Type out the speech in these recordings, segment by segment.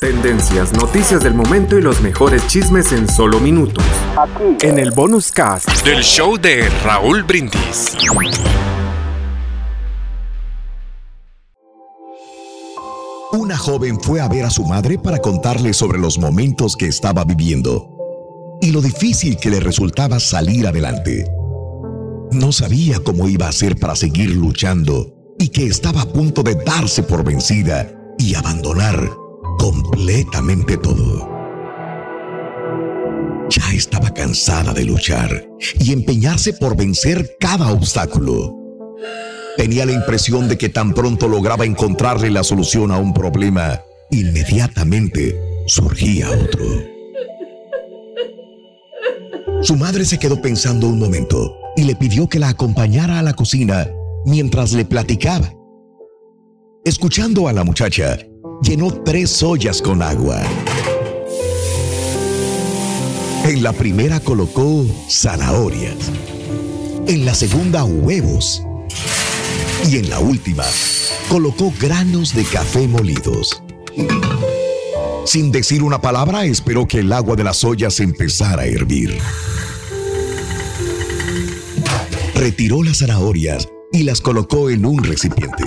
Tendencias, noticias del momento y los mejores chismes en solo minutos. Aquí. En el bonus cast del show de Raúl Brindis. Una joven fue a ver a su madre para contarle sobre los momentos que estaba viviendo y lo difícil que le resultaba salir adelante. No sabía cómo iba a hacer para seguir luchando y que estaba a punto de darse por vencida y abandonar completamente todo. Ya estaba cansada de luchar y empeñarse por vencer cada obstáculo. Tenía la impresión de que tan pronto lograba encontrarle la solución a un problema, inmediatamente surgía otro. Su madre se quedó pensando un momento y le pidió que la acompañara a la cocina mientras le platicaba. Escuchando a la muchacha, llenó tres ollas con agua. En la primera colocó zanahorias, en la segunda huevos y en la última colocó granos de café molidos. Sin decir una palabra, esperó que el agua de las ollas empezara a hervir. Retiró las zanahorias y las colocó en un recipiente.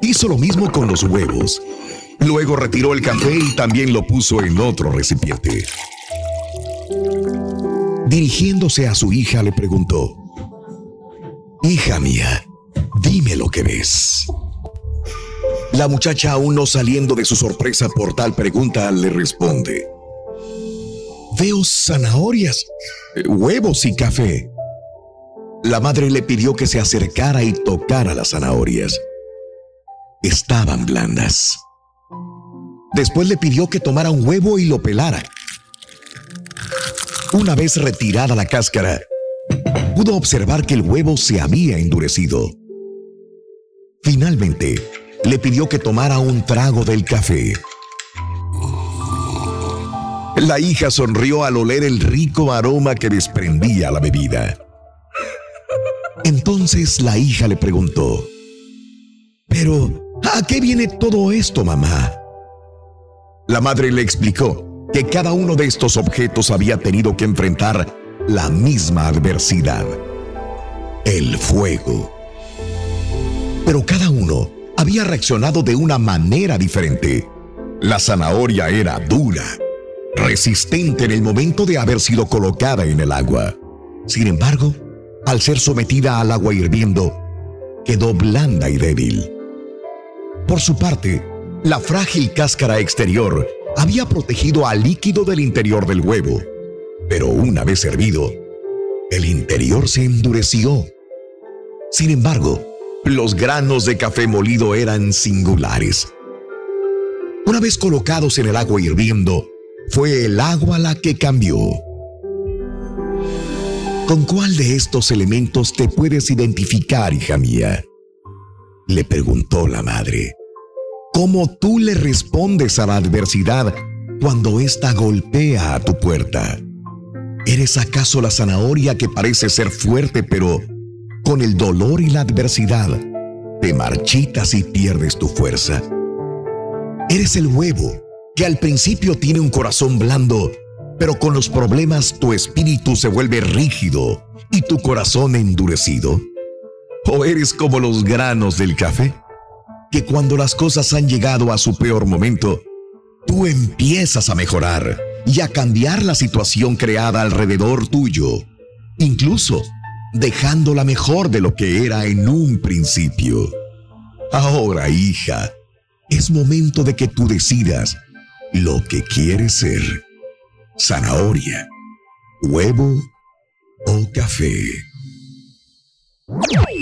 Hizo lo mismo con los huevos Luego retiró el café y también lo puso en otro recipiente. Dirigiéndose a su hija le preguntó, Hija mía, dime lo que ves. La muchacha, aún no saliendo de su sorpresa por tal pregunta, le responde, Veo zanahorias, huevos y café. La madre le pidió que se acercara y tocara las zanahorias. Estaban blandas. Después le pidió que tomara un huevo y lo pelara. Una vez retirada la cáscara, pudo observar que el huevo se había endurecido. Finalmente, le pidió que tomara un trago del café. La hija sonrió al oler el rico aroma que desprendía la bebida. Entonces la hija le preguntó, Pero, ¿a qué viene todo esto, mamá? La madre le explicó que cada uno de estos objetos había tenido que enfrentar la misma adversidad, el fuego. Pero cada uno había reaccionado de una manera diferente. La zanahoria era dura, resistente en el momento de haber sido colocada en el agua. Sin embargo, al ser sometida al agua hirviendo, quedó blanda y débil. Por su parte, la frágil cáscara exterior había protegido al líquido del interior del huevo, pero una vez hervido, el interior se endureció. Sin embargo, los granos de café molido eran singulares. Una vez colocados en el agua hirviendo, fue el agua la que cambió. ¿Con cuál de estos elementos te puedes identificar, hija mía? Le preguntó la madre. ¿Cómo tú le respondes a la adversidad cuando ésta golpea a tu puerta? ¿Eres acaso la zanahoria que parece ser fuerte, pero con el dolor y la adversidad te marchitas y pierdes tu fuerza? ¿Eres el huevo que al principio tiene un corazón blando, pero con los problemas tu espíritu se vuelve rígido y tu corazón endurecido? ¿O eres como los granos del café? Que cuando las cosas han llegado a su peor momento, tú empiezas a mejorar y a cambiar la situación creada alrededor tuyo, incluso dejándola mejor de lo que era en un principio. Ahora, hija, es momento de que tú decidas lo que quieres ser. Zanahoria, huevo o café.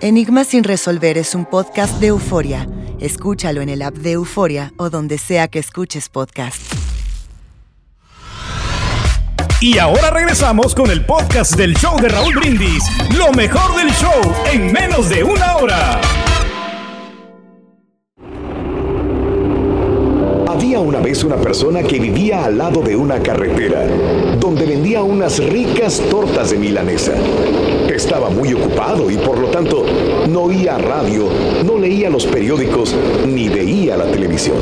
Enigma sin resolver es un podcast de euforia. Escúchalo en el app de Euforia o donde sea que escuches podcast. Y ahora regresamos con el podcast del show de Raúl Brindis. Lo mejor del show en menos de una hora. Vez una persona que vivía al lado de una carretera, donde vendía unas ricas tortas de milanesa. Estaba muy ocupado y por lo tanto no oía radio, no leía los periódicos ni veía la televisión.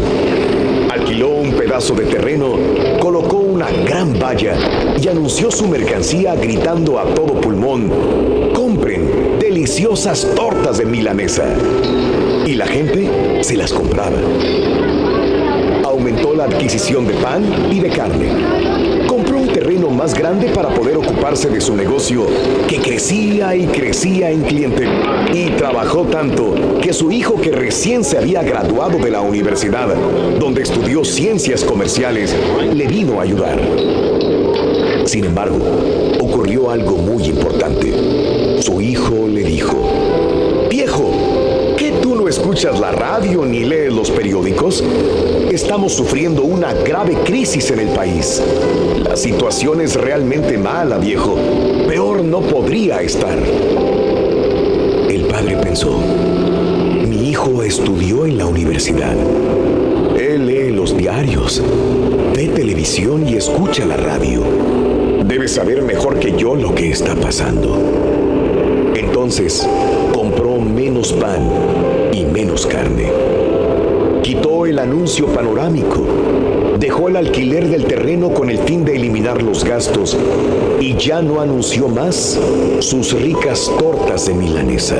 Alquiló un pedazo de terreno, colocó una gran valla y anunció su mercancía gritando a todo pulmón, compren deliciosas tortas de milanesa. Y la gente se las compraba. La adquisición de pan y de carne terreno más grande para poder ocuparse de su negocio, que crecía y crecía en cliente. Y trabajó tanto que su hijo, que recién se había graduado de la universidad, donde estudió ciencias comerciales, le vino a ayudar. Sin embargo, ocurrió algo muy importante. Su hijo le dijo, viejo, ¿qué tú escuchas la radio ni lees los periódicos? Estamos sufriendo una grave crisis en el país. La situación es realmente mala, viejo. Peor no podría estar. El padre pensó, mi hijo estudió en la universidad. Él lee los diarios, ve televisión y escucha la radio. Debe saber mejor que yo lo que está pasando. Entonces, compró menos pan menos carne Quitó el anuncio panorámico, dejó el alquiler del terreno con el fin de eliminar los gastos y ya no anunció más sus ricas tortas de milanesa.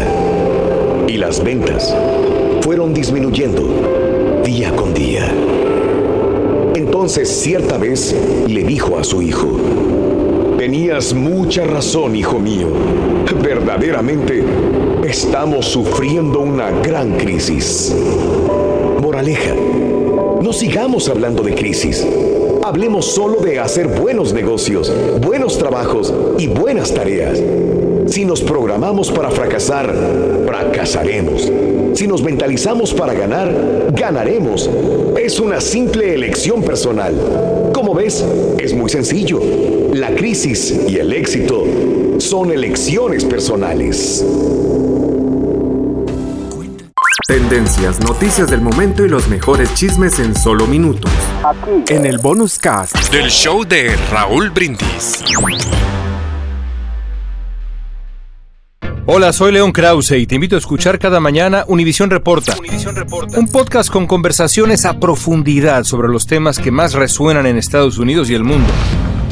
Y las ventas fueron disminuyendo día con día. Entonces cierta vez le dijo a su hijo, Tenías mucha razón, hijo mío. Verdaderamente estamos sufriendo una gran crisis. Moraleja, no sigamos hablando de crisis. Hablemos solo de hacer buenos negocios, buenos trabajos y buenas tareas. Si nos programamos para fracasar, fracasaremos. Si nos mentalizamos para ganar, ganaremos. Es una simple elección personal. Como ves, es muy sencillo. La crisis y el éxito son elecciones personales. Tendencias, noticias del momento y los mejores chismes en solo minutos. Aquí. En el bonus cast del show de Raúl Brindis. Hola, soy León Krause y te invito a escuchar cada mañana Univisión Reporta, Reporta, un podcast con conversaciones a profundidad sobre los temas que más resuenan en Estados Unidos y el mundo.